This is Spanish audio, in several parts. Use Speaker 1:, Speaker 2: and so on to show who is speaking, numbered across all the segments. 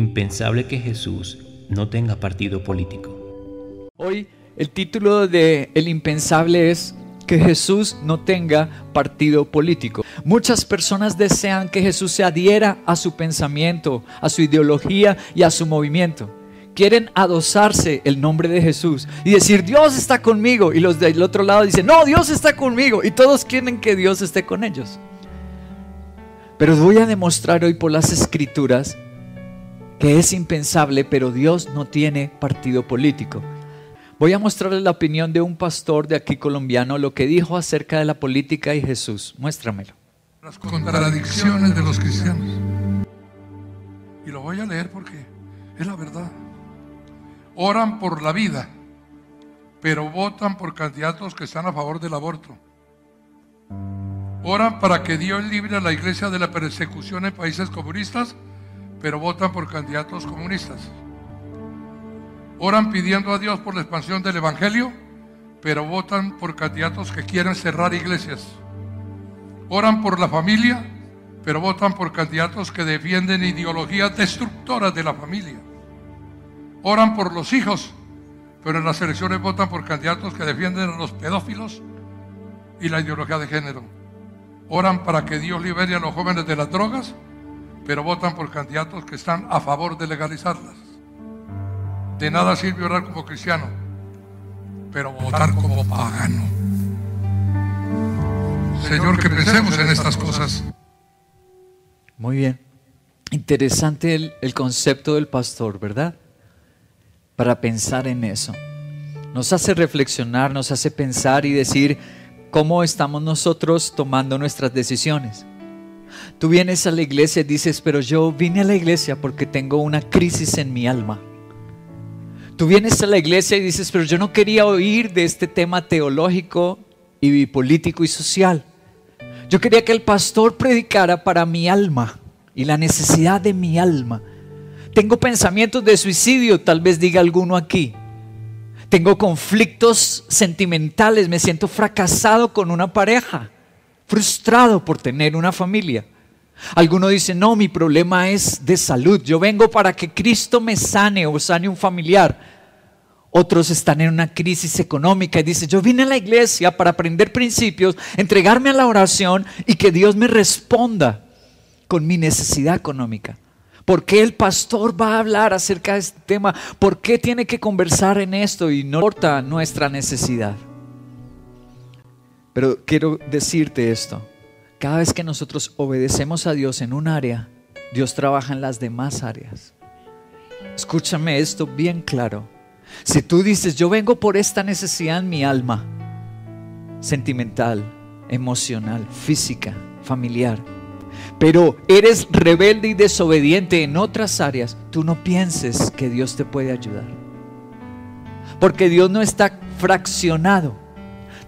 Speaker 1: impensable que Jesús no tenga partido político.
Speaker 2: Hoy el título de El impensable es que Jesús no tenga partido político. Muchas personas desean que Jesús se adhiera a su pensamiento, a su ideología y a su movimiento. Quieren adosarse el nombre de Jesús y decir, Dios está conmigo. Y los del otro lado dicen, no, Dios está conmigo. Y todos quieren que Dios esté con ellos. Pero voy a demostrar hoy por las escrituras que es impensable, pero Dios no tiene partido político. Voy a mostrarles la opinión de un pastor de aquí colombiano, lo que dijo acerca de la política y Jesús. Muéstramelo.
Speaker 3: Las contradicciones de los cristianos. Y lo voy a leer porque es la verdad. Oran por la vida, pero votan por candidatos que están a favor del aborto. Oran para que Dios libre a la iglesia de la persecución en países comunistas, pero votan por candidatos comunistas. Oran pidiendo a Dios por la expansión del Evangelio, pero votan por candidatos que quieren cerrar iglesias. Oran por la familia, pero votan por candidatos que defienden ideologías destructoras de la familia. Oran por los hijos, pero en las elecciones votan por candidatos que defienden a los pedófilos y la ideología de género. Oran para que Dios libere a los jóvenes de las drogas, pero votan por candidatos que están a favor de legalizarlas. De nada sirve orar como cristiano, pero votar como pagano. Señor, que pensemos en estas cosas.
Speaker 2: Muy bien. Interesante el, el, concepto del pastor, ¿verdad? Para pensar en eso. Nos hace reflexionar, nos hace pensar y decir cómo estamos nosotros tomando nuestras decisiones. Tú vienes a la iglesia y dices, pero yo vine a la iglesia porque tengo una crisis en mi alma. Tú vienes a la iglesia y dices, pero yo no quería oír de este tema teológico y político y social. Yo quería que el pastor predicara para mi alma y la necesidad de mi alma. Tengo pensamientos de suicidio, tal vez diga alguno aquí. Tengo conflictos sentimentales, me siento fracasado con una pareja, frustrado por tener una familia. Alguno dice, no, mi problema es de salud. Yo vengo para que Cristo me sane o sane un familiar. Otros están en una crisis económica y dicen, yo vine a la iglesia para aprender principios, entregarme a la oración y que Dios me responda con mi necesidad económica. ¿Por qué el pastor va a hablar acerca de este tema? ¿Por qué tiene que conversar en esto y no importa nuestra necesidad? Pero quiero decirte esto. Cada vez que nosotros obedecemos a Dios en un área, Dios trabaja en las demás áreas. Escúchame esto bien claro. Si tú dices, yo vengo por esta necesidad en mi alma, sentimental, emocional, física, familiar, pero eres rebelde y desobediente en otras áreas, tú no pienses que Dios te puede ayudar. Porque Dios no está fraccionado.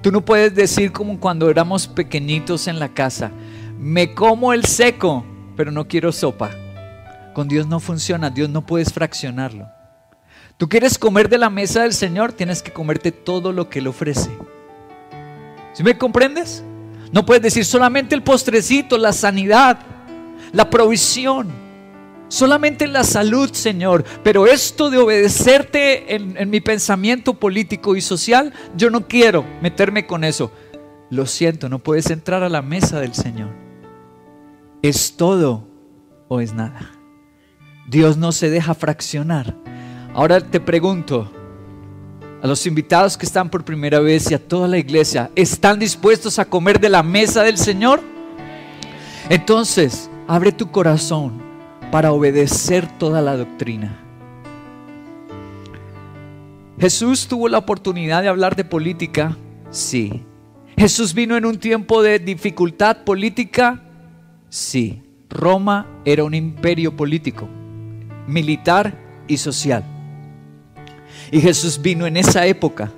Speaker 2: Tú no puedes decir como cuando éramos pequeñitos en la casa, me como el seco, pero no quiero sopa. Con Dios no funciona, Dios no puedes fraccionarlo. Tú quieres comer de la mesa del Señor, tienes que comerte todo lo que Él ofrece. ¿Sí me comprendes? No puedes decir solamente el postrecito, la sanidad, la provisión, solamente la salud, Señor. Pero esto de obedecerte en, en mi pensamiento político y social, yo no quiero meterme con eso. Lo siento, no puedes entrar a la mesa del Señor. ¿Es todo o es nada? Dios no se deja fraccionar. Ahora te pregunto, a los invitados que están por primera vez y a toda la iglesia, ¿están dispuestos a comer de la mesa del Señor? Entonces, abre tu corazón para obedecer toda la doctrina. Jesús tuvo la oportunidad de hablar de política, sí. Jesús vino en un tiempo de dificultad política, sí. Roma era un imperio político, militar y social. Y Jesús vino en esa época.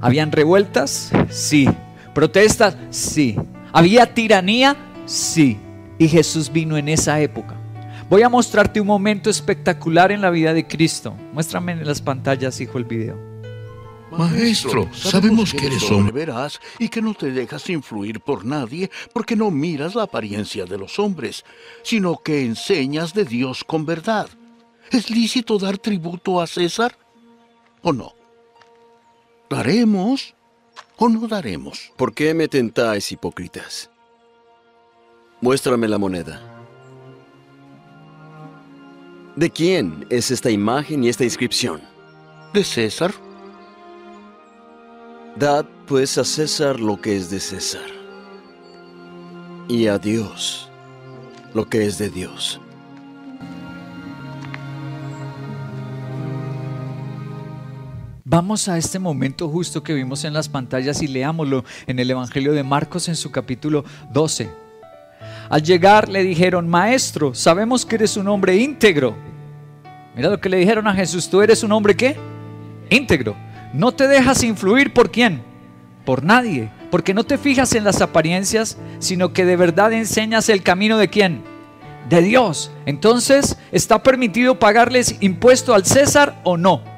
Speaker 2: ¿Habían revueltas? Sí. ¿Protestas? Sí. ¿Había tiranía? Sí. Y Jesús vino en esa época. Voy a mostrarte un momento espectacular en la vida de Cristo. Muéstrame en las pantallas, hijo, el video.
Speaker 4: Maestro, sabemos que eres hombre veraz y que no te dejas influir por nadie porque no miras la apariencia de los hombres, sino que enseñas de Dios con verdad. ¿Es lícito dar tributo a César o no? ¿Daremos o no daremos?
Speaker 5: ¿Por qué me tentáis, hipócritas? Muéstrame la moneda. ¿De quién es esta imagen y esta inscripción?
Speaker 4: ¿De César?
Speaker 5: Dad pues a César lo que es de César, y a Dios lo que es de Dios.
Speaker 2: Vamos a este momento justo que vimos en las pantallas y leámoslo en el Evangelio de Marcos en su capítulo 12. Al llegar le dijeron, Maestro, sabemos que eres un hombre íntegro. Mira lo que le dijeron a Jesús, tú eres un hombre qué? Íntegro. No te dejas influir por quién? Por nadie. Porque no te fijas en las apariencias, sino que de verdad enseñas el camino de quién? De Dios. Entonces, ¿está permitido pagarles impuesto al César o no?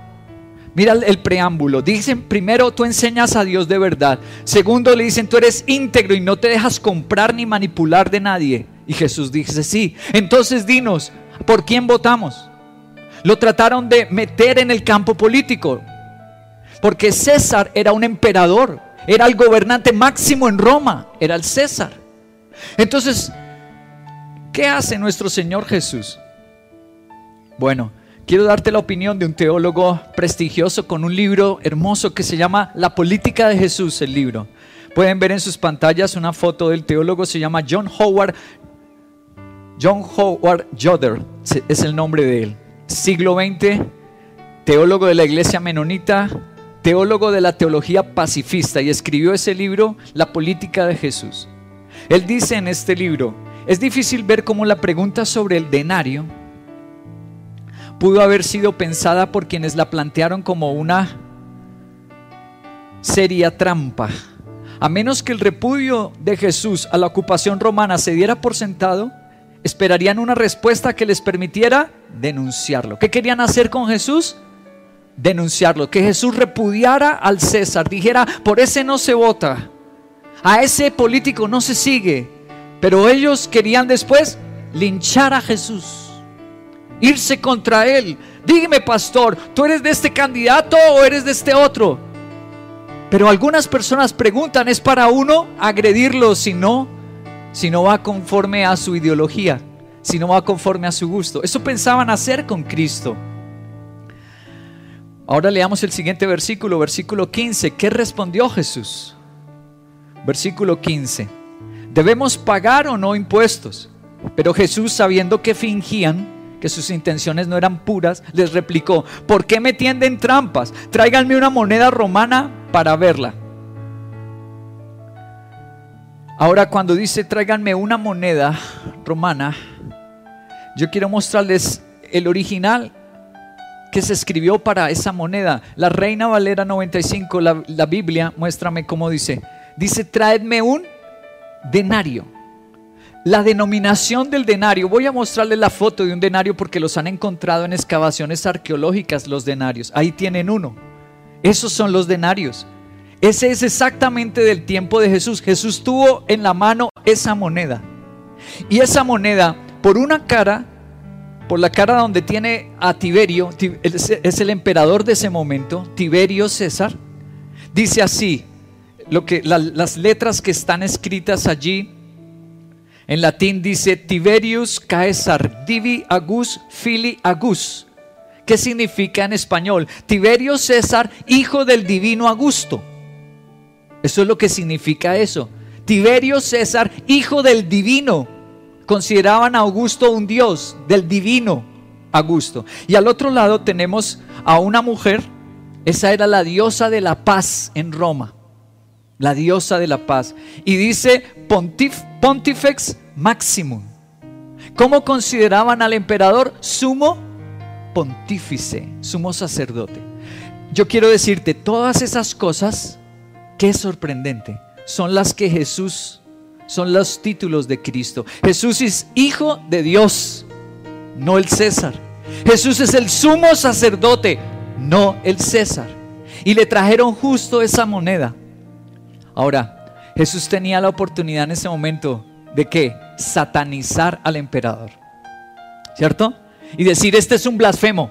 Speaker 2: Mira el preámbulo. Dicen, primero, tú enseñas a Dios de verdad. Segundo, le dicen, tú eres íntegro y no te dejas comprar ni manipular de nadie. Y Jesús dice, sí. Entonces dinos, ¿por quién votamos? Lo trataron de meter en el campo político. Porque César era un emperador. Era el gobernante máximo en Roma. Era el César. Entonces, ¿qué hace nuestro Señor Jesús? Bueno, Quiero darte la opinión de un teólogo prestigioso con un libro hermoso que se llama La política de Jesús, el libro. Pueden ver en sus pantallas una foto del teólogo, se llama John Howard. John Howard Jodder es el nombre de él. Siglo XX, teólogo de la iglesia menonita, teólogo de la teología pacifista y escribió ese libro, La política de Jesús. Él dice en este libro, es difícil ver cómo la pregunta sobre el denario pudo haber sido pensada por quienes la plantearon como una seria trampa. A menos que el repudio de Jesús a la ocupación romana se diera por sentado, esperarían una respuesta que les permitiera denunciarlo. ¿Qué querían hacer con Jesús? Denunciarlo. Que Jesús repudiara al César, dijera, por ese no se vota, a ese político no se sigue. Pero ellos querían después linchar a Jesús irse contra él. Dígame, pastor, ¿tú eres de este candidato o eres de este otro? Pero algunas personas preguntan, ¿es para uno agredirlo si no, si no va conforme a su ideología, si no va conforme a su gusto? Eso pensaban hacer con Cristo. Ahora leamos el siguiente versículo, versículo 15. ¿Qué respondió Jesús? Versículo 15. ¿Debemos pagar o no impuestos? Pero Jesús, sabiendo que fingían, que sus intenciones no eran puras, les replicó, ¿por qué me tienden trampas? Tráiganme una moneda romana para verla. Ahora cuando dice tráiganme una moneda romana, yo quiero mostrarles el original que se escribió para esa moneda. La Reina Valera 95, la, la Biblia, muéstrame cómo dice. Dice, traedme un denario. La denominación del denario, voy a mostrarles la foto de un denario porque los han encontrado en excavaciones arqueológicas los denarios. Ahí tienen uno. Esos son los denarios. Ese es exactamente del tiempo de Jesús. Jesús tuvo en la mano esa moneda. Y esa moneda, por una cara, por la cara donde tiene a Tiberio, es el emperador de ese momento, Tiberio César, dice así, lo que, las letras que están escritas allí en latín dice Tiberius Caesar Divi Agus Fili Agus. ¿Qué significa en español? Tiberio César, hijo del divino Augusto. Eso es lo que significa eso. Tiberio César, hijo del divino. Consideraban a Augusto un dios, del divino Augusto. Y al otro lado tenemos a una mujer, esa era la diosa de la paz en Roma la diosa de la paz. Y dice Pontif, Pontifex Maximum. ¿Cómo consideraban al emperador? Sumo pontífice, sumo sacerdote. Yo quiero decirte, todas esas cosas, qué sorprendente, son las que Jesús, son los títulos de Cristo. Jesús es hijo de Dios, no el César. Jesús es el sumo sacerdote, no el César. Y le trajeron justo esa moneda Ahora, Jesús tenía la oportunidad en ese momento de que satanizar al emperador. ¿Cierto? y decir, este es un blasfemo.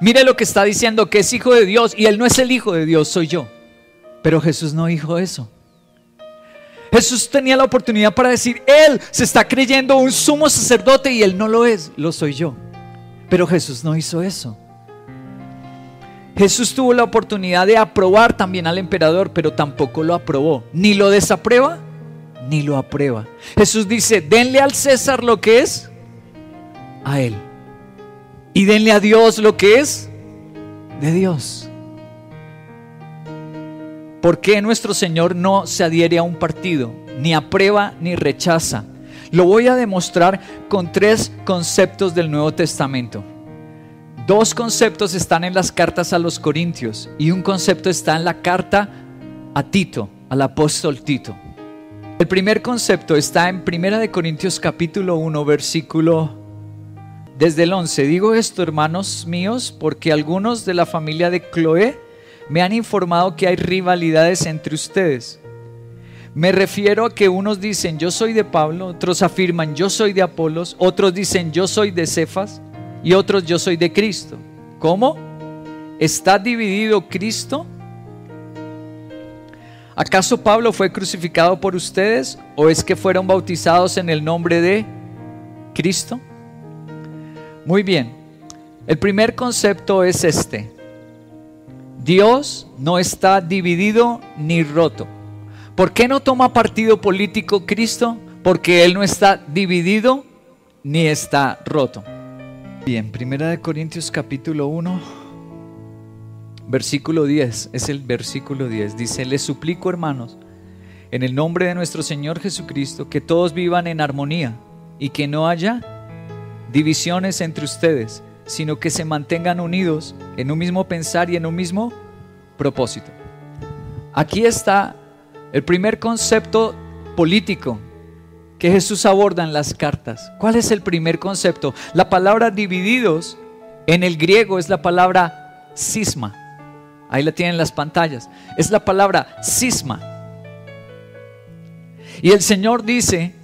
Speaker 2: Mire lo que está diciendo, que es hijo de Dios y él no es el hijo de Dios, soy yo. Pero Jesús no dijo eso. Jesús tenía la oportunidad para decir, Él se está creyendo un sumo sacerdote y Él no lo es, lo soy yo. Pero Jesús no hizo eso. Jesús tuvo la oportunidad de aprobar también al emperador, pero tampoco lo aprobó. Ni lo desaprueba, ni lo aprueba. Jesús dice, denle al César lo que es a Él. Y denle a Dios lo que es de Dios. ¿Por qué nuestro Señor no se adhiere a un partido? Ni aprueba ni rechaza. Lo voy a demostrar con tres conceptos del Nuevo Testamento. Dos conceptos están en las cartas a los Corintios y un concepto está en la carta a Tito, al apóstol Tito. El primer concepto está en Primera de Corintios capítulo 1 versículo desde el 11. Digo esto, hermanos míos, porque algunos de la familia de Cloé me han informado que hay rivalidades entre ustedes. Me refiero a que unos dicen yo soy de Pablo, otros afirman yo soy de Apolos, otros dicen yo soy de Cefas y otros yo soy de Cristo. ¿Cómo? ¿Está dividido Cristo? ¿Acaso Pablo fue crucificado por ustedes o es que fueron bautizados en el nombre de Cristo? Muy bien, el primer concepto es este. Dios no está dividido ni roto. ¿Por qué no toma partido político Cristo? Porque Él no está dividido ni está roto. Bien, Primera de Corintios capítulo 1, versículo 10, es el versículo 10. Dice, les suplico hermanos, en el nombre de nuestro Señor Jesucristo, que todos vivan en armonía y que no haya divisiones entre ustedes sino que se mantengan unidos en un mismo pensar y en un mismo propósito. Aquí está el primer concepto político que Jesús aborda en las cartas. ¿Cuál es el primer concepto? La palabra divididos en el griego es la palabra cisma. Ahí la tienen en las pantallas. Es la palabra cisma. Y el Señor dice,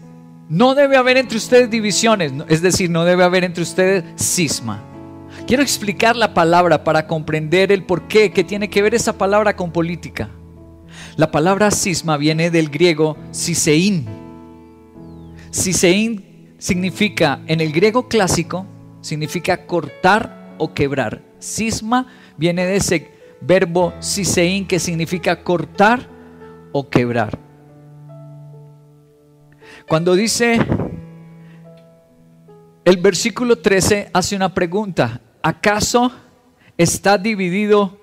Speaker 2: no debe haber entre ustedes divisiones, es decir, no debe haber entre ustedes cisma. Quiero explicar la palabra para comprender el por qué, que tiene que ver esa palabra con política. La palabra cisma viene del griego sisein. Sisein significa, en el griego clásico, significa cortar o quebrar. Cisma viene de ese verbo sisein que significa cortar o quebrar. Cuando dice el versículo 13 hace una pregunta. ¿acaso está dividido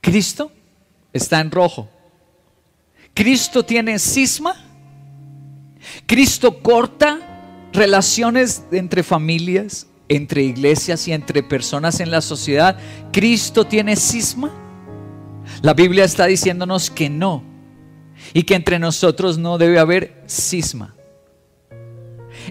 Speaker 2: Cristo? Está en rojo. ¿Cristo tiene cisma? ¿Cristo corta relaciones entre familias, entre iglesias y entre personas en la sociedad? ¿Cristo tiene cisma? La Biblia está diciéndonos que no y que entre nosotros no debe haber cisma.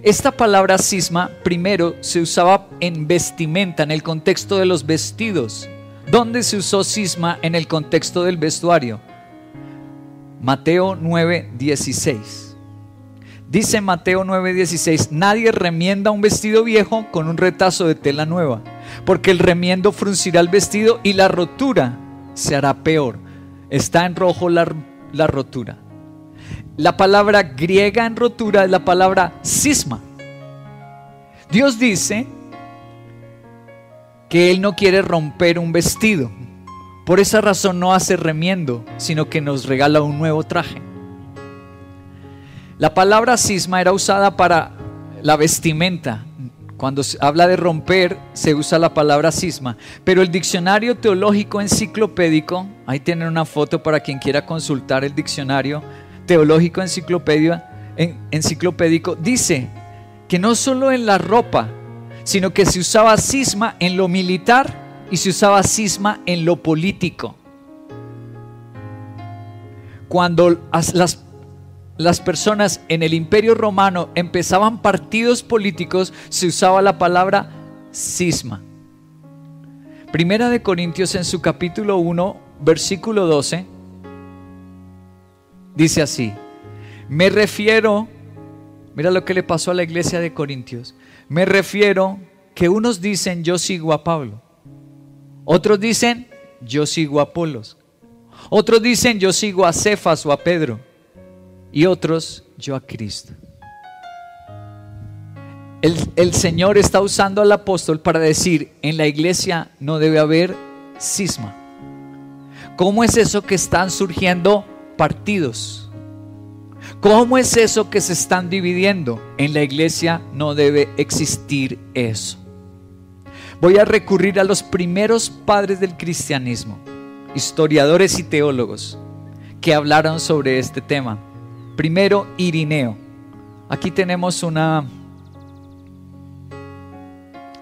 Speaker 2: Esta palabra cisma primero se usaba en vestimenta, en el contexto de los vestidos. ¿Dónde se usó cisma en el contexto del vestuario? Mateo 9:16. Dice Mateo 9:16, nadie remienda un vestido viejo con un retazo de tela nueva, porque el remiendo fruncirá el vestido y la rotura se hará peor. Está en rojo la, la rotura. La palabra griega en rotura es la palabra cisma. Dios dice que Él no quiere romper un vestido. Por esa razón no hace remiendo, sino que nos regala un nuevo traje. La palabra cisma era usada para la vestimenta. Cuando se habla de romper, se usa la palabra cisma. Pero el diccionario teológico enciclopédico, ahí tienen una foto para quien quiera consultar el diccionario teológico enciclopedia, enciclopédico, dice que no solo en la ropa, sino que se usaba cisma en lo militar y se usaba cisma en lo político. Cuando las, las personas en el imperio romano empezaban partidos políticos, se usaba la palabra cisma. Primera de Corintios en su capítulo 1, versículo 12, Dice así, me refiero, mira lo que le pasó a la iglesia de Corintios, me refiero que unos dicen yo sigo a Pablo, otros dicen yo sigo a Apolos, otros dicen yo sigo a Cefas o a Pedro y otros yo a Cristo. El, el, Señor está usando al apóstol para decir, en la iglesia no debe haber cisma. ¿Cómo es eso que están surgiendo partidos? ¿Cómo es eso que se están dividiendo? En la iglesia no debe existir eso. Voy a recurrir a los primeros padres del cristianismo, historiadores y teólogos, que hablaron sobre este tema. Primero, Irineo. Aquí tenemos una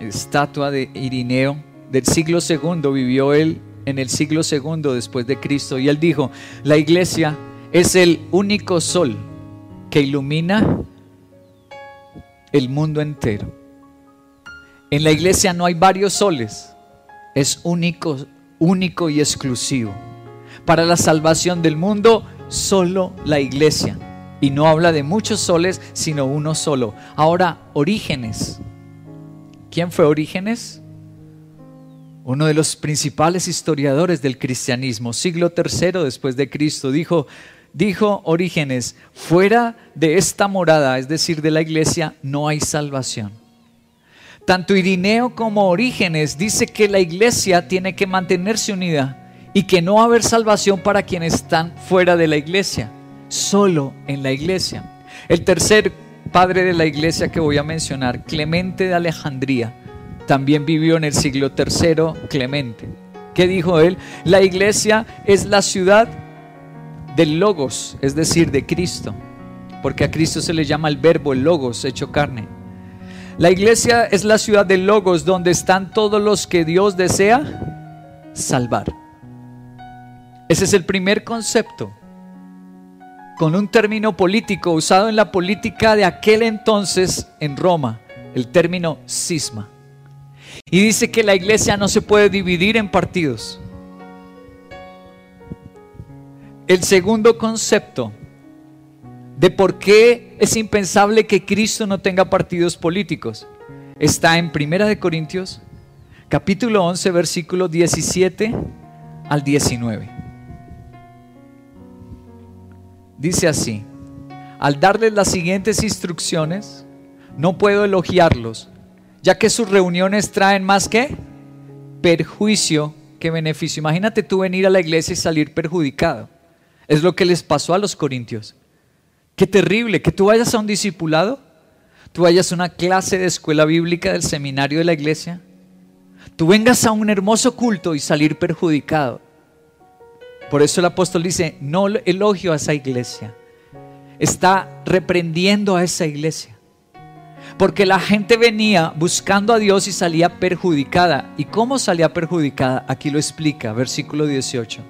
Speaker 2: estatua de Irineo del siglo segundo. Vivió él en el siglo segundo después de Cristo y él dijo, la iglesia es el único sol que ilumina el mundo entero. En la iglesia no hay varios soles, es único, único y exclusivo. Para la salvación del mundo, solo la iglesia. Y no habla de muchos soles, sino uno solo. Ahora, Orígenes. ¿Quién fue Orígenes? Uno de los principales historiadores del cristianismo, siglo tercero después de Cristo, dijo, dijo Orígenes, fuera de esta morada, es decir, de la iglesia, no hay salvación. Tanto Irineo como Orígenes dice que la iglesia tiene que mantenerse unida y que no va a haber salvación para quienes están fuera de la iglesia, solo en la iglesia. El tercer padre de la iglesia que voy a mencionar, Clemente de Alejandría, también vivió en el siglo III, Clemente. ¿Qué dijo él? La iglesia es la ciudad del logos, es decir, de Cristo, porque a Cristo se le llama el verbo, el logos, hecho carne. La iglesia es la ciudad del logos donde están todos los que Dios desea salvar. Ese es el primer concepto, con un término político usado en la política de aquel entonces en Roma, el término cisma. Y dice que la iglesia no se puede dividir en partidos. El segundo concepto de por qué es impensable que Cristo no tenga partidos políticos está en Primera de Corintios, capítulo 11, versículo 17 al 19. Dice así: Al darles las siguientes instrucciones, no puedo elogiarlos, ya que sus reuniones traen más que perjuicio que beneficio. Imagínate tú venir a la iglesia y salir perjudicado. Es lo que les pasó a los corintios. Qué terrible que tú vayas a un discipulado, tú vayas a una clase de escuela bíblica del seminario de la iglesia, tú vengas a un hermoso culto y salir perjudicado. Por eso el apóstol dice, no elogio a esa iglesia, está reprendiendo a esa iglesia. Porque la gente venía buscando a Dios y salía perjudicada. ¿Y cómo salía perjudicada? Aquí lo explica, versículo 18.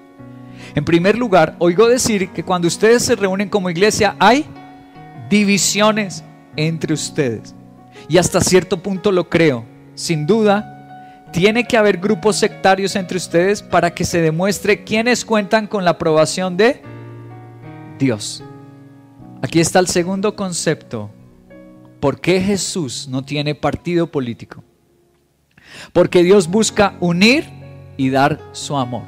Speaker 2: En primer lugar, oigo decir que cuando ustedes se reúnen como iglesia hay divisiones entre ustedes. Y hasta cierto punto lo creo. Sin duda, tiene que haber grupos sectarios entre ustedes para que se demuestre quiénes cuentan con la aprobación de Dios. Aquí está el segundo concepto. ¿Por qué Jesús no tiene partido político? Porque Dios busca unir y dar su amor.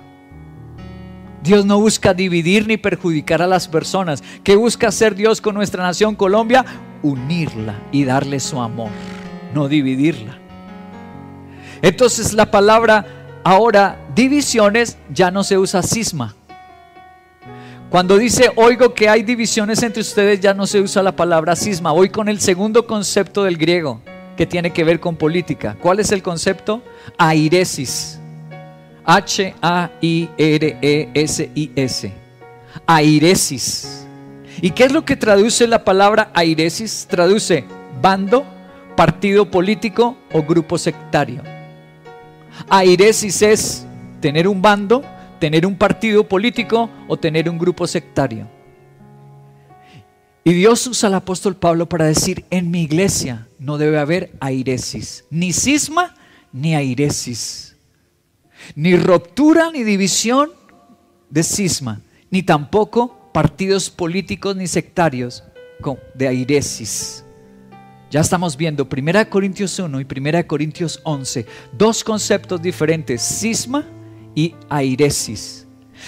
Speaker 2: Dios no busca dividir ni perjudicar a las personas. ¿Qué busca hacer Dios con nuestra nación Colombia? Unirla y darle su amor, no dividirla. Entonces la palabra ahora divisiones ya no se usa cisma. Cuando dice oigo que hay divisiones entre ustedes ya no se usa la palabra cisma. Voy con el segundo concepto del griego que tiene que ver con política. ¿Cuál es el concepto? Airesis. H-A-I-R-E-S-I-S. Airesis. ¿Y qué es lo que traduce la palabra airesis? Traduce bando, partido político o grupo sectario. Airesis es tener un bando, tener un partido político o tener un grupo sectario. Y Dios usa al apóstol Pablo para decir, en mi iglesia no debe haber airesis, ni cisma ni airesis ni ruptura ni división de cisma, ni tampoco partidos políticos ni sectarios de airesis. Ya estamos viendo 1 Corintios 1 y 1 Corintios 11, dos conceptos diferentes, cisma y airesis,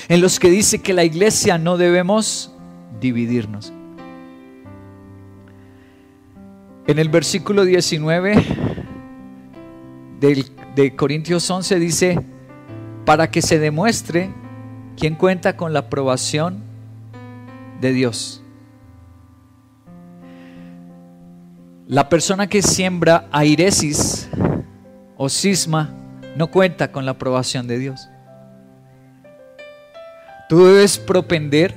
Speaker 2: en los que dice que la iglesia no debemos dividirnos. En el versículo 19 de Corintios 11 dice, para que se demuestre quién cuenta con la aprobación de Dios. La persona que siembra airesis o cisma no cuenta con la aprobación de Dios. Tú debes propender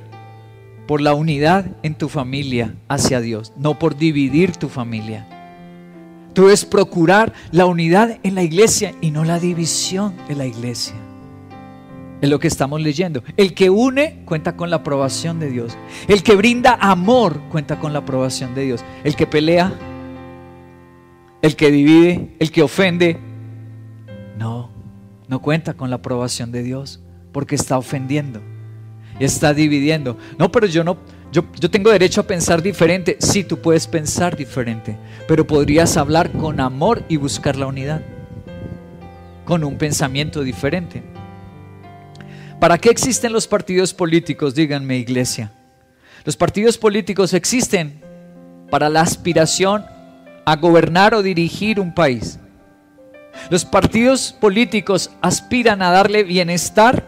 Speaker 2: por la unidad en tu familia hacia Dios, no por dividir tu familia. Tú debes procurar la unidad en la iglesia y no la división de la iglesia. Es lo que estamos leyendo. El que une cuenta con la aprobación de Dios. El que brinda amor cuenta con la aprobación de Dios. El que pelea, el que divide, el que ofende, no, no cuenta con la aprobación de Dios porque está ofendiendo está dividiendo. No, pero yo no, yo, yo, tengo derecho a pensar diferente. Sí, tú puedes pensar diferente, pero podrías hablar con amor y buscar la unidad, con un pensamiento diferente. ¿Para qué existen los partidos políticos? Díganme, iglesia. Los partidos políticos existen para la aspiración a gobernar o dirigir un país. Los partidos políticos aspiran a darle bienestar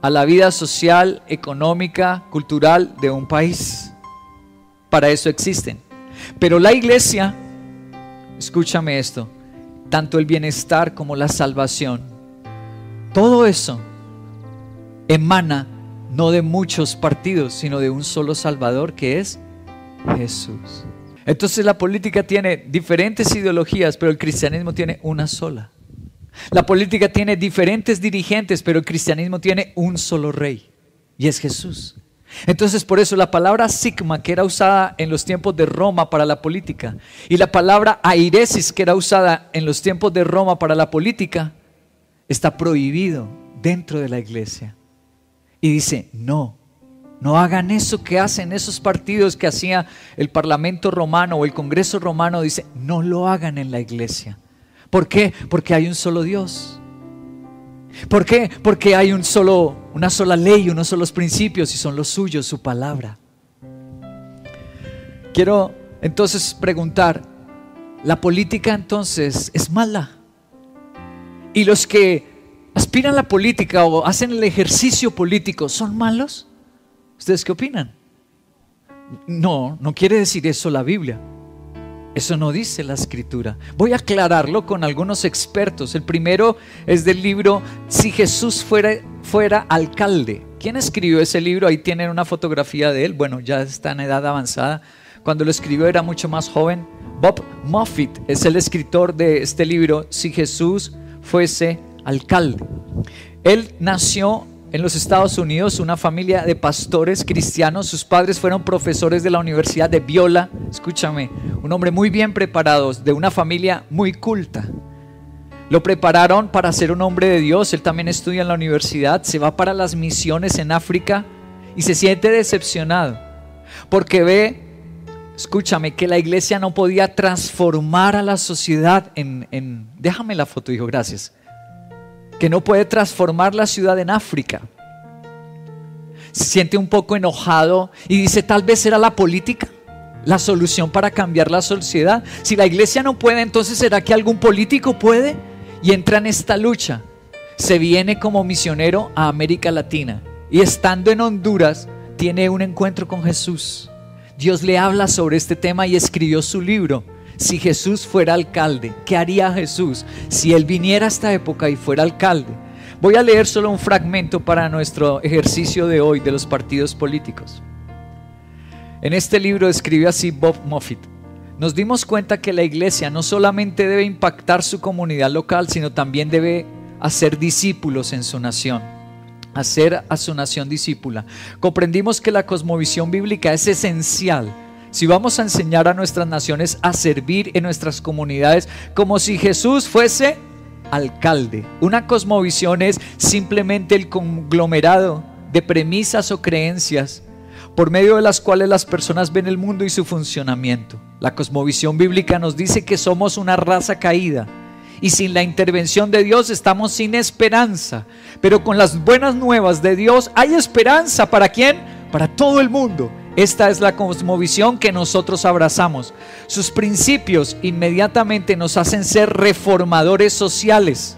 Speaker 2: a la vida social, económica, cultural de un país. Para eso existen. Pero la iglesia, escúchame esto, tanto el bienestar como la salvación, todo eso emana no de muchos partidos, sino de un solo Salvador que es Jesús. Entonces la política tiene diferentes ideologías, pero el cristianismo tiene una sola. La política tiene diferentes dirigentes, pero el cristianismo tiene un solo rey, y es Jesús. Entonces por eso la palabra sigma, que era usada en los tiempos de Roma para la política, y la palabra airesis, que era usada en los tiempos de Roma para la política, está prohibido dentro de la iglesia. Y dice, no, no hagan eso que hacen esos partidos que hacía el Parlamento romano o el Congreso romano. Dice, no lo hagan en la iglesia. ¿Por qué? Porque hay un solo Dios. ¿Por qué? Porque hay un solo, una sola ley, unos solos principios y son los suyos, su palabra. Quiero entonces preguntar, ¿la política entonces es mala? ¿Y los que aspiran a la política o hacen el ejercicio político son malos? ¿Ustedes qué opinan? No, no quiere decir eso la Biblia. Eso no dice la escritura. Voy a aclararlo con algunos expertos. El primero es del libro Si Jesús fuera, fuera alcalde. ¿Quién escribió ese libro? Ahí tienen una fotografía de él. Bueno, ya está en edad avanzada. Cuando lo escribió era mucho más joven. Bob Moffitt es el escritor de este libro Si Jesús fuese alcalde. Él nació en los Estados Unidos, una familia de pastores cristianos. Sus padres fueron profesores de la Universidad de Viola. Escúchame, un hombre muy bien preparado, de una familia muy culta. Lo prepararon para ser un hombre de Dios. Él también estudia en la universidad, se va para las misiones en África y se siente decepcionado porque ve, escúchame, que la iglesia no podía transformar a la sociedad en... en déjame la foto, hijo, gracias que no puede transformar la ciudad en África. Se siente un poco enojado y dice, tal vez era la política la solución para cambiar la sociedad. Si la iglesia no puede, entonces ¿será que algún político puede? Y entra en esta lucha. Se viene como misionero a América Latina y estando en Honduras tiene un encuentro con Jesús. Dios le habla sobre este tema y escribió su libro si Jesús fuera alcalde, ¿qué haría Jesús si él viniera a esta época y fuera alcalde? Voy a leer solo un fragmento para nuestro ejercicio de hoy de los partidos políticos. En este libro escribió así Bob Moffitt. Nos dimos cuenta que la iglesia no solamente debe impactar su comunidad local, sino también debe hacer discípulos en su nación hacer a su nación discípula. Comprendimos que la cosmovisión bíblica es esencial si vamos a enseñar a nuestras naciones a servir en nuestras comunidades como si Jesús fuese alcalde. Una cosmovisión es simplemente el conglomerado de premisas o creencias por medio de las cuales las personas ven el mundo y su funcionamiento. La cosmovisión bíblica nos dice que somos una raza caída y sin la intervención de Dios estamos sin esperanza. Pero con las buenas nuevas de Dios hay esperanza. ¿Para quién? Para todo el mundo. Esta es la cosmovisión que nosotros abrazamos. Sus principios inmediatamente nos hacen ser reformadores sociales.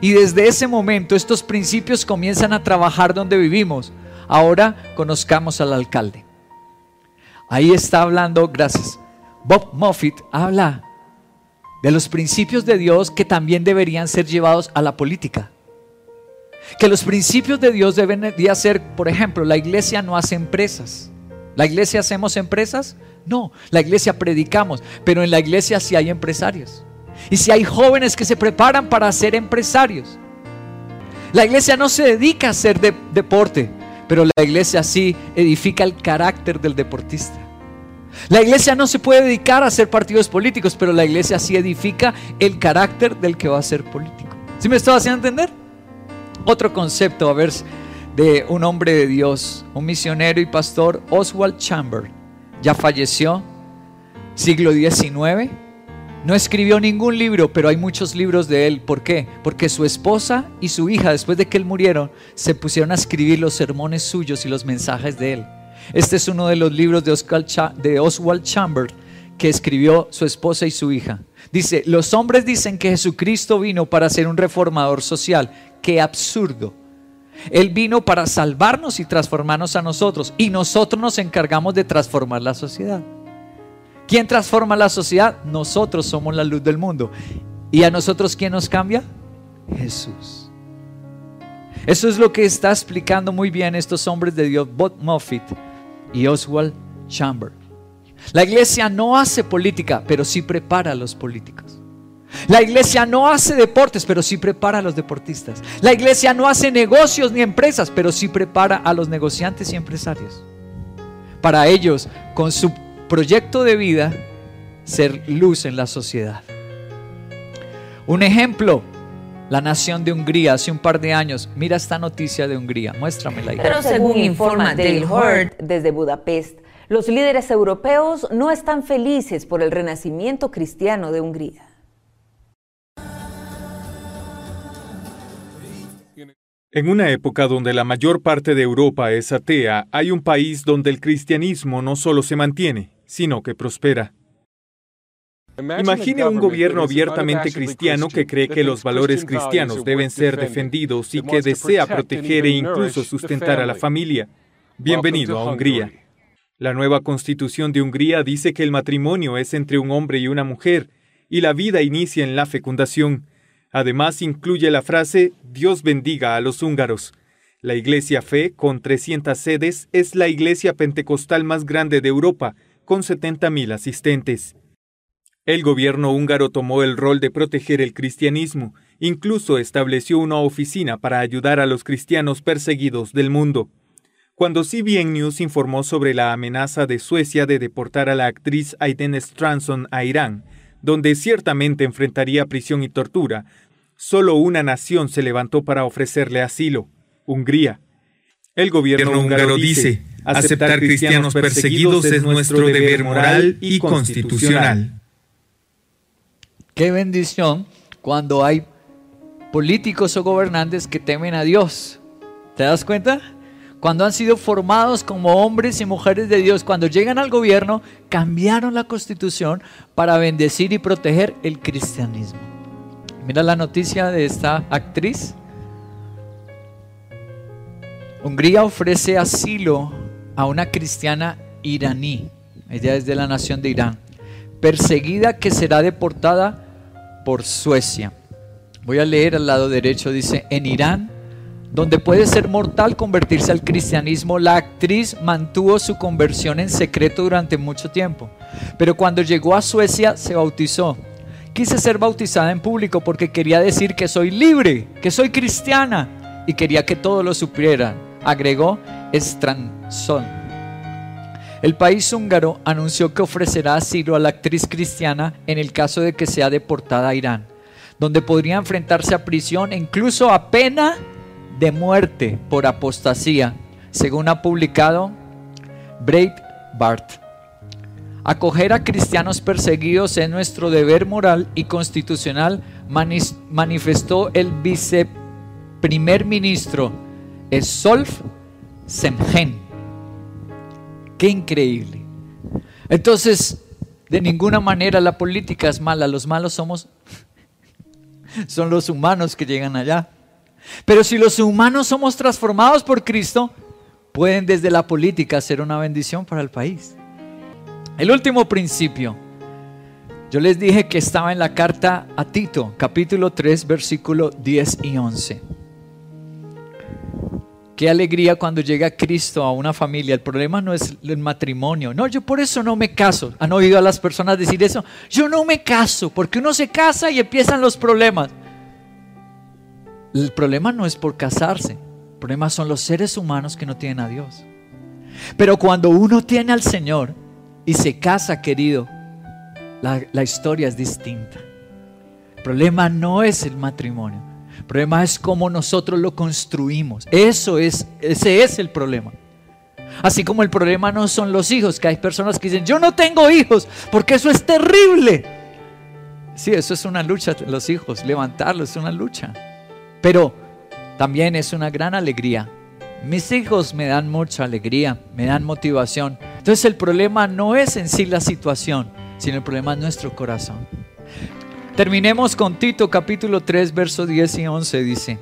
Speaker 2: Y desde ese momento estos principios comienzan a trabajar donde vivimos. Ahora conozcamos al alcalde. Ahí está hablando, gracias. Bob Moffitt habla de los principios de Dios que también deberían ser llevados a la política. Que los principios de Dios deben de ser, por ejemplo, la iglesia no hace empresas. ¿La iglesia hacemos empresas? No, la iglesia predicamos, pero en la iglesia sí hay empresarios. Y si hay jóvenes que se preparan para ser empresarios. La iglesia no se dedica a hacer deporte, pero la iglesia sí edifica el carácter del deportista. La iglesia no se puede dedicar a hacer partidos políticos, pero la iglesia sí edifica el carácter del que va a ser político. ¿Sí me estoy haciendo entender? Otro concepto, a ver, de un hombre de Dios, un misionero y pastor, Oswald Chamber. Ya falleció, siglo XIX. No escribió ningún libro, pero hay muchos libros de él. ¿Por qué? Porque su esposa y su hija, después de que él murieron, se pusieron a escribir los sermones suyos y los mensajes de él. Este es uno de los libros de, Oswald Chamber que escribió su esposa y su hija. Dice, los hombres dicen que Jesucristo vino para ser un reformador social. Qué absurdo. Él vino para salvarnos y transformarnos a nosotros. Y nosotros nos encargamos de transformar la sociedad. ¿Quién transforma la sociedad? Nosotros somos la luz del mundo. ¿Y a nosotros quién nos cambia? Jesús. Eso es lo que está explicando muy bien estos hombres de Dios, Bob Moffitt y Oswald Chamber. La iglesia no hace política, pero sí prepara a los políticos. La iglesia no hace deportes, pero sí prepara a los deportistas. La iglesia no hace negocios ni empresas, pero sí prepara a los negociantes y empresarios. Para ellos, con su proyecto de vida, ser luz en la sociedad. Un ejemplo, la nación de Hungría hace un par de años. Mira esta noticia de Hungría, muéstramela. Ahí.
Speaker 6: Pero según informa Dale Hurt desde Budapest, los líderes europeos no están felices por el renacimiento cristiano de Hungría.
Speaker 7: En una época donde la mayor parte de Europa es atea, hay un país donde el cristianismo no solo se mantiene, sino que prospera. Imagine un gobierno abiertamente cristiano que cree que los valores cristianos deben ser defendidos y que desea proteger e incluso sustentar a la familia. Bienvenido a Hungría. La nueva constitución de Hungría dice que el matrimonio es entre un hombre y una mujer, y la vida inicia en la fecundación. Además incluye la frase Dios bendiga a los húngaros. La Iglesia Fe, con 300 sedes, es la iglesia pentecostal más grande de Europa, con 70.000 asistentes. El gobierno húngaro tomó el rol de proteger el cristianismo, incluso estableció una oficina para ayudar a los cristianos perseguidos del mundo. Cuando CBN News informó sobre la amenaza de Suecia de deportar a la actriz Aiden Stranson a Irán, donde ciertamente enfrentaría prisión y tortura, solo una nación se levantó para ofrecerle asilo, Hungría. El gobierno húngaro dice, aceptar cristianos perseguidos es nuestro deber moral y constitucional.
Speaker 2: Qué bendición cuando hay políticos o gobernantes que temen a Dios. ¿Te das cuenta? Cuando han sido formados como hombres y mujeres de Dios, cuando llegan al gobierno, cambiaron la constitución para bendecir y proteger el cristianismo. Mira la noticia de esta actriz. Hungría ofrece asilo a una cristiana iraní. Ella es de la nación de Irán. Perseguida que será deportada por Suecia. Voy a leer al lado derecho. Dice, en Irán, donde puede ser mortal convertirse al cristianismo, la actriz mantuvo su conversión en secreto durante mucho tiempo. Pero cuando llegó a Suecia se bautizó Quise ser bautizada en público porque quería decir que soy libre, que soy cristiana y quería que todos lo supieran, agregó Stranson. El país húngaro anunció que ofrecerá asilo a la actriz cristiana en el caso de que sea deportada a Irán, donde podría enfrentarse a prisión e incluso a pena de muerte por apostasía, según ha publicado Breitbart. Acoger a cristianos perseguidos es nuestro deber moral y constitucional, manifestó el viceprimer ministro Solf Semgen. Qué increíble. Entonces, de ninguna manera la política es mala, los malos somos son los humanos que llegan allá. Pero si los humanos somos transformados por Cristo, pueden desde la política ser una bendición para el país. El último principio. Yo les dije que estaba en la carta a Tito, capítulo 3, versículo 10 y 11. Qué alegría cuando llega Cristo a una familia. El problema no es el matrimonio. No, yo por eso no me caso. ¿Han oído a las personas decir eso? Yo no me caso porque uno se casa y empiezan los problemas. El problema no es por casarse. El problema son los seres humanos que no tienen a Dios. Pero cuando uno tiene al Señor y se casa, querido, la, la historia es distinta. El problema no es el matrimonio. El problema es cómo nosotros lo construimos. Eso es, ese es el problema. Así como el problema no son los hijos, que hay personas que dicen, yo no tengo hijos, porque eso es terrible. Sí, eso es una lucha, los hijos, levantarlos es una lucha. Pero también es una gran alegría. Mis hijos me dan mucha alegría, me dan motivación. Entonces el problema no es en sí la situación, sino el problema es nuestro corazón. Terminemos con Tito capítulo 3, versos 10 y 11, dice.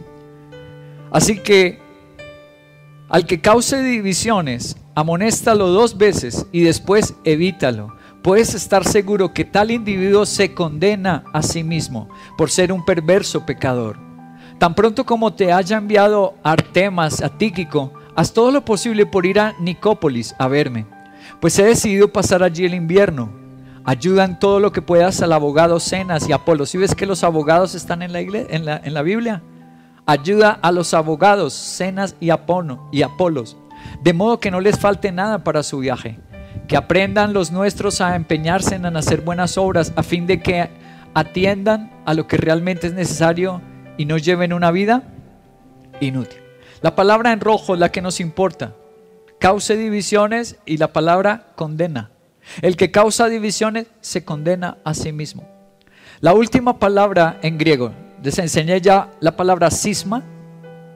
Speaker 2: Así que al que cause divisiones, amonéstalo dos veces y después evítalo. Puedes estar seguro que tal individuo se condena a sí mismo por ser un perverso pecador. Tan pronto como te haya enviado Artemas a Tíquico, haz todo lo posible por ir a Nicópolis a verme, pues he decidido pasar allí el invierno Ayuda en todo lo que puedas al abogado Cenas y Apolo. Si ves que los abogados están en la, en la, en la Biblia, ayuda a los abogados Cenas y, Apono, y Apolos, de modo que no les falte nada para su viaje. Que aprendan los nuestros a empeñarse en hacer buenas obras a fin de que atiendan a lo que realmente es necesario y no lleven una vida inútil. La palabra en rojo es la que nos importa. Cause divisiones y la palabra condena. El que causa divisiones se condena a sí mismo. La última palabra en griego, les enseñé ya la palabra cisma,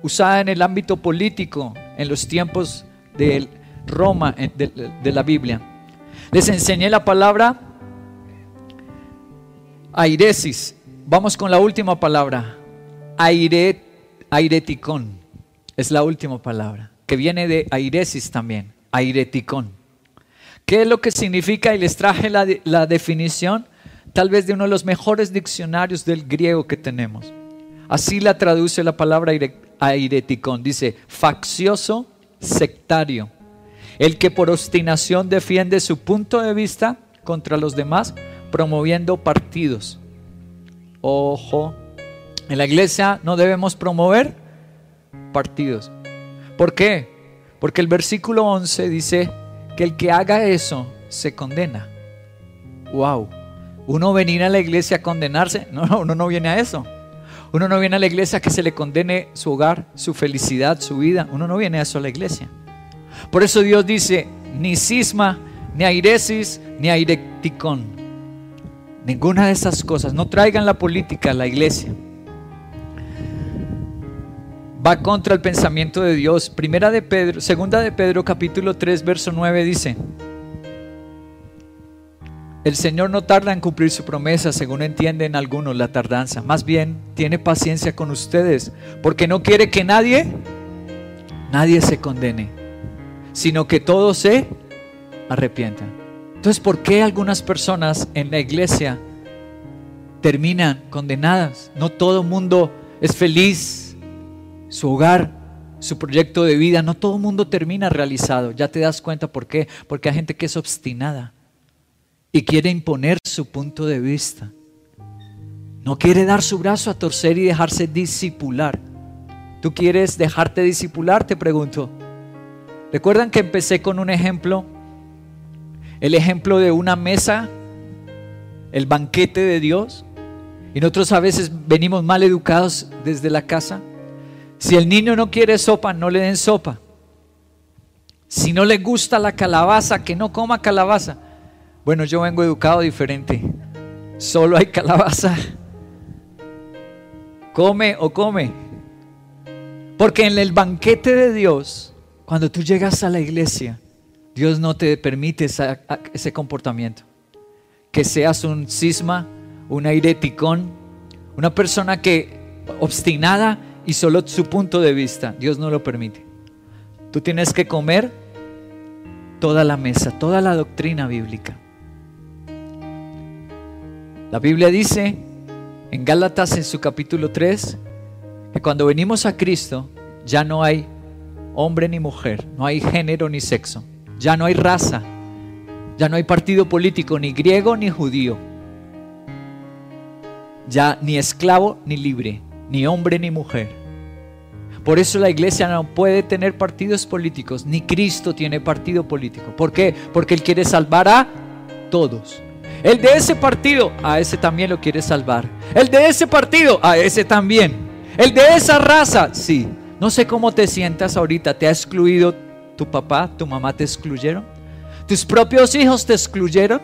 Speaker 2: usada en el ámbito político en los tiempos de Roma, de, la Biblia. Les enseñé la palabra airesis. Vamos con la última palabra. Aire, aireticón. Es la última palabra, que viene de airesis también. Aireticón. ¿Qué es lo que significa? Y les traje la, definición tal vez de uno de los mejores diccionarios del griego que tenemos. Así la traduce la palabra aireticón. Dice, faccioso, sectario. El que por obstinación defiende su punto de vista contra los demás, promoviendo partidos. Ojo, en la iglesia no debemos promover partidos. ¿Por qué? Porque el versículo 11 dice, que el que haga eso se condena. Wow. Uno venir a la iglesia a condenarse. No, uno no viene a eso. Uno no viene a la iglesia a que se le condene su hogar, su felicidad, su vida. Uno no viene a eso a la iglesia. Por eso Dios dice, ni cisma, ni airesis, ni aireticón. Ninguna de esas cosas. No traigan la política a la iglesia va contra el pensamiento de Dios. Primera de Pedro, segunda de Pedro capítulo 3 verso 9 dice: El Señor no tarda en cumplir su promesa, según entienden algunos la tardanza. Más bien, tiene paciencia con ustedes, porque no quiere que nadie nadie se condene, sino que todos se arrepientan. Entonces, ¿por qué algunas personas en la iglesia terminan condenadas? No todo mundo es feliz su hogar, su proyecto de vida, no todo el mundo termina realizado. Ya te das cuenta por qué. Porque hay gente que es obstinada y quiere imponer su punto de vista. No quiere dar su brazo a torcer y dejarse disipular. ¿Tú quieres dejarte disipular? Te pregunto. ¿Recuerdan que empecé con un ejemplo? El ejemplo de una mesa, el banquete de Dios. Y nosotros a veces venimos mal educados desde la casa. Si el niño no quiere sopa, no le den sopa. Si no le gusta la calabaza, que no coma calabaza. Bueno, yo vengo educado diferente. Solo hay calabaza. Come o come. Porque en el banquete de Dios, cuando tú llegas a la iglesia, Dios no te permite ese comportamiento. Que seas un cisma, un aireticón, una persona que obstinada y solo su punto de vista. Dios no lo permite. Tú tienes que comer toda la mesa, toda la doctrina bíblica. La Biblia dice en Gálatas en su capítulo 3 que cuando venimos a Cristo ya no hay hombre ni mujer, no hay género ni sexo, ya no hay raza, ya no hay partido político ni griego ni judío, ya ni esclavo ni libre, ni hombre ni mujer. Por eso la iglesia no puede tener partidos políticos, ni Cristo tiene partido político. ¿Por qué? Porque Él quiere salvar a todos. El de ese partido, a ese también lo quiere salvar. El de ese partido, a ese también. El de esa raza, sí. No sé cómo te sientas ahorita. ¿Te ha excluido tu papá, tu mamá te excluyeron? ¿Tus propios hijos te excluyeron?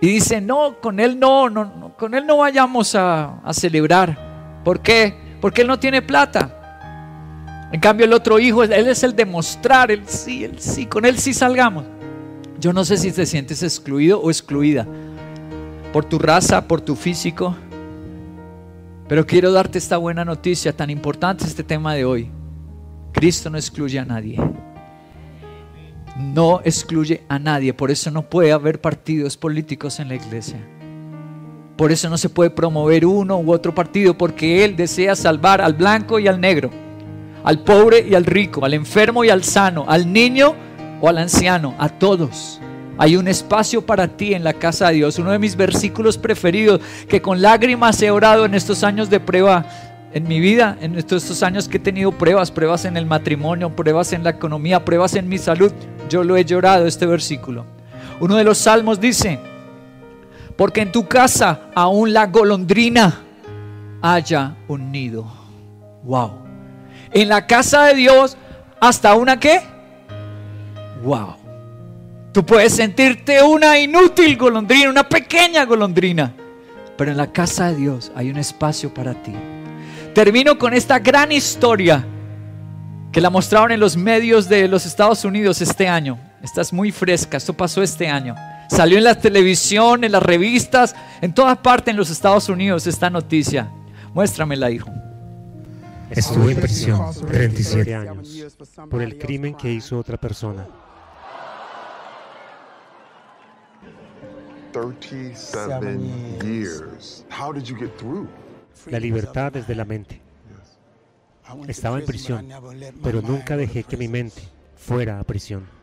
Speaker 2: Y dicen, no, con él no, no, con él no vayamos a, a celebrar. ¿Por qué? Porque él no tiene plata. En cambio el otro hijo, él es el demostrar, el sí, el sí, con él sí salgamos. Yo no sé si te sientes excluido o excluida por tu raza, por tu físico, pero quiero darte esta buena noticia, tan importante este tema de hoy. Cristo no excluye a nadie. No excluye a nadie, por eso no puede haber partidos políticos en la iglesia. Por eso no se puede promover uno u otro partido, porque Él desea salvar al blanco y al negro al pobre y al rico, al enfermo y al sano, al niño o al anciano, a todos. Hay un espacio para ti en la casa de Dios. Uno de mis versículos preferidos que con lágrimas he orado en estos años de prueba en mi vida, en estos, estos años que he tenido pruebas, pruebas en el matrimonio, pruebas en la economía, pruebas en mi salud. Yo lo he llorado este versículo. Uno de los salmos dice, porque en tu casa aún la golondrina haya un nido. Wow en la casa de Dios hasta una qué? Wow. Tú puedes sentirte una inútil golondrina, una pequeña golondrina, pero en la casa de Dios hay un espacio para ti. Termino con esta gran historia que la mostraron en los medios de los Estados Unidos este año. Esta es muy fresca, esto pasó este año. Salió en la televisión, en las revistas, en todas partes en los Estados Unidos esta noticia. Muéstramela, hijo.
Speaker 8: Estuvo en prisión 37 años por el crimen que hizo otra persona. 37 years. How did you get through? La libertad desde la mente. Estaba en prisión, pero nunca dejé que mi mente fuera a prisión.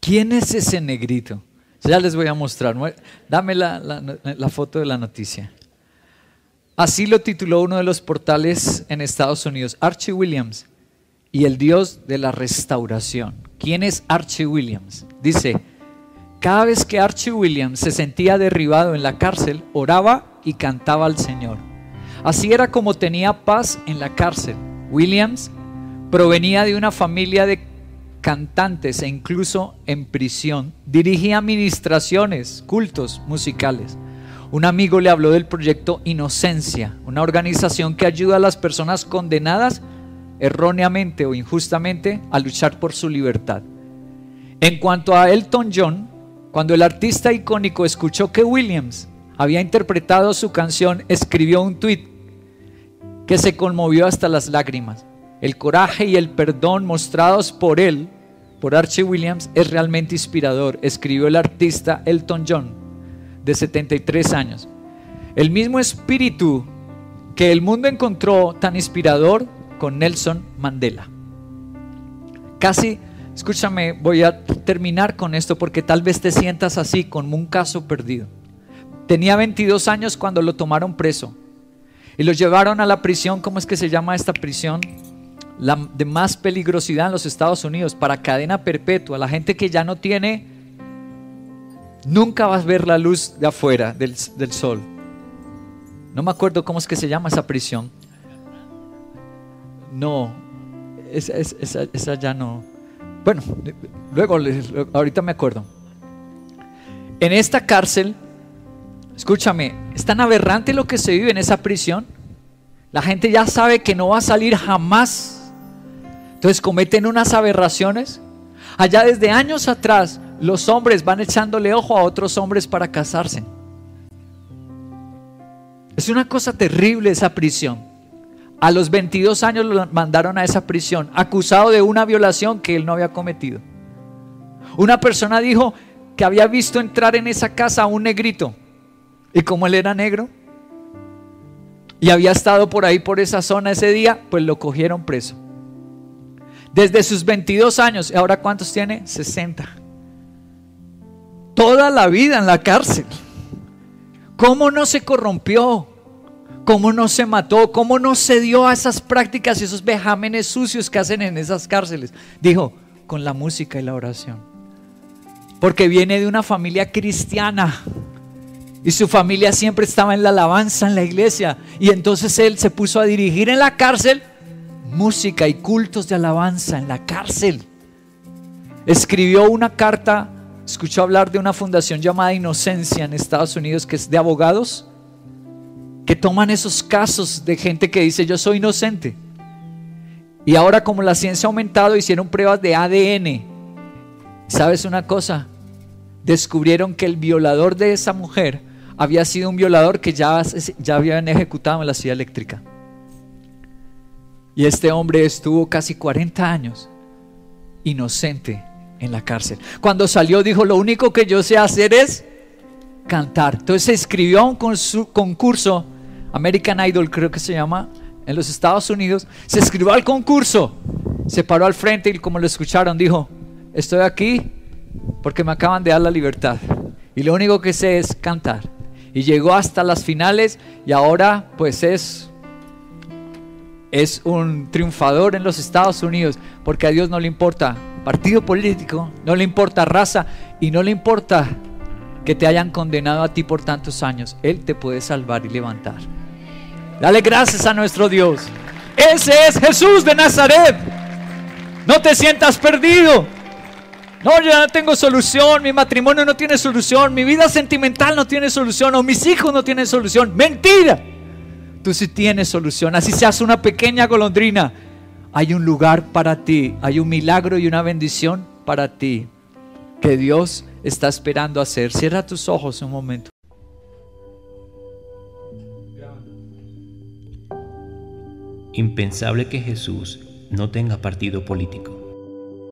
Speaker 2: ¿Quién es ese negrito? Ya les voy a mostrar. Dame la, foto de la noticia. Así lo tituló uno de los portales en Estados Unidos, Archie Williams y el Dios de la restauración. ¿Quién es Archie Williams? Dice, cada vez que Archie Williams se sentía derribado en la cárcel, oraba y cantaba al Señor. Así era como tenía paz en la cárcel. Williams provenía de una familia de cantantes e incluso en prisión dirigía administraciones, cultos musicales. Un amigo le habló del proyecto Inocencia, una organización que ayuda a las personas condenadas erróneamente o injustamente a luchar por su libertad. En cuanto a Elton John, cuando el artista icónico escuchó que Williams había interpretado su canción, escribió un tuit que se conmovió hasta las lágrimas. El coraje y el perdón mostrados por él, por Archie Williams, es realmente inspirador, escribió el artista Elton John, de 73 años. El mismo espíritu que el mundo encontró tan inspirador con Nelson Mandela. Casi, escúchame, voy a terminar con esto porque tal vez te sientas así, como un caso perdido. Tenía 22 años cuando lo tomaron preso. Y los llevaron a la prisión, ¿cómo es que se llama esta prisión? La de más peligrosidad en los Estados Unidos, para cadena perpetua. La gente que ya no tiene, nunca vas a ver la luz de afuera del, sol. No me acuerdo cómo es que se llama esa prisión. No, esa ya no. Bueno, luego, ahorita me acuerdo. En esta cárcel, escúchame, es tan aberrante lo que se vive en esa prisión. La gente ya sabe que no va a salir jamás. Entonces cometen unas aberraciones. Allá desde años atrás, los hombres van echándole ojo a otros hombres para casarse. Es una cosa terrible esa prisión. A los 22 años lo mandaron a esa prisión, acusado de una violación que él no había cometido. Una persona dijo, que había visto entrar en esa casa a un negrito. Y como él era negro y había estado por ahí, por esa zona ese día, pues lo cogieron preso. Desde sus 22 años, ¿y ahora cuántos tiene? 60. Toda la vida en la cárcel. ¿Cómo no se corrompió? ¿Cómo no se mató? ¿Cómo no se dio a esas prácticas y esos vejámenes sucios que hacen en esas cárceles? Dijo, con la música y la oración porque viene de una familia cristiana. Y su familia siempre estaba en la alabanza en la iglesia. Y entonces él se puso a dirigir en la cárcel música y cultos de alabanza en la cárcel. Escribió una carta, escuchó hablar de una fundación llamada Inocencia en Estados Unidos, que es de abogados, que toman esos casos de gente que dice yo soy inocente. Y ahora como la ciencia ha aumentado, hicieron pruebas de ADN. ¿Sabes una cosa? descubrieron que el violador de esa mujer había sido un violador que ya, ya habían ejecutado en la ciudad eléctrica. Y este hombre estuvo casi 40 años inocente en la cárcel. Cuando salió dijo, lo único que yo sé hacer es cantar. Entonces se inscribió a un concurso, American Idol creo que se llama, en los Estados Unidos. Se inscribió al concurso, se paró al frente y como lo escucharon dijo, estoy aquí porque me acaban de dar la libertad. Y lo único que sé es cantar. Y llegó hasta las finales y ahora pues es, es un triunfador en los Estados Unidos, porque a Dios no le importa partido político, no le importa raza y no le importa que te hayan condenado a ti por tantos años. Él te puede salvar y levantar. Dale gracias a nuestro Dios. Ese es Jesús de Nazaret. No te sientas perdido. No, yo no tengo solución, mi matrimonio no tiene solución, mi vida sentimental no tiene solución, o mis hijos no tienen solución. Mentira. Tú sí tienes solución, así seas una pequeña golondrina. Hay un lugar para ti, hay un milagro y una bendición para ti que Dios está esperando hacer. Cierra tus ojos un momento.
Speaker 1: Impensable que Jesús no tenga partido político.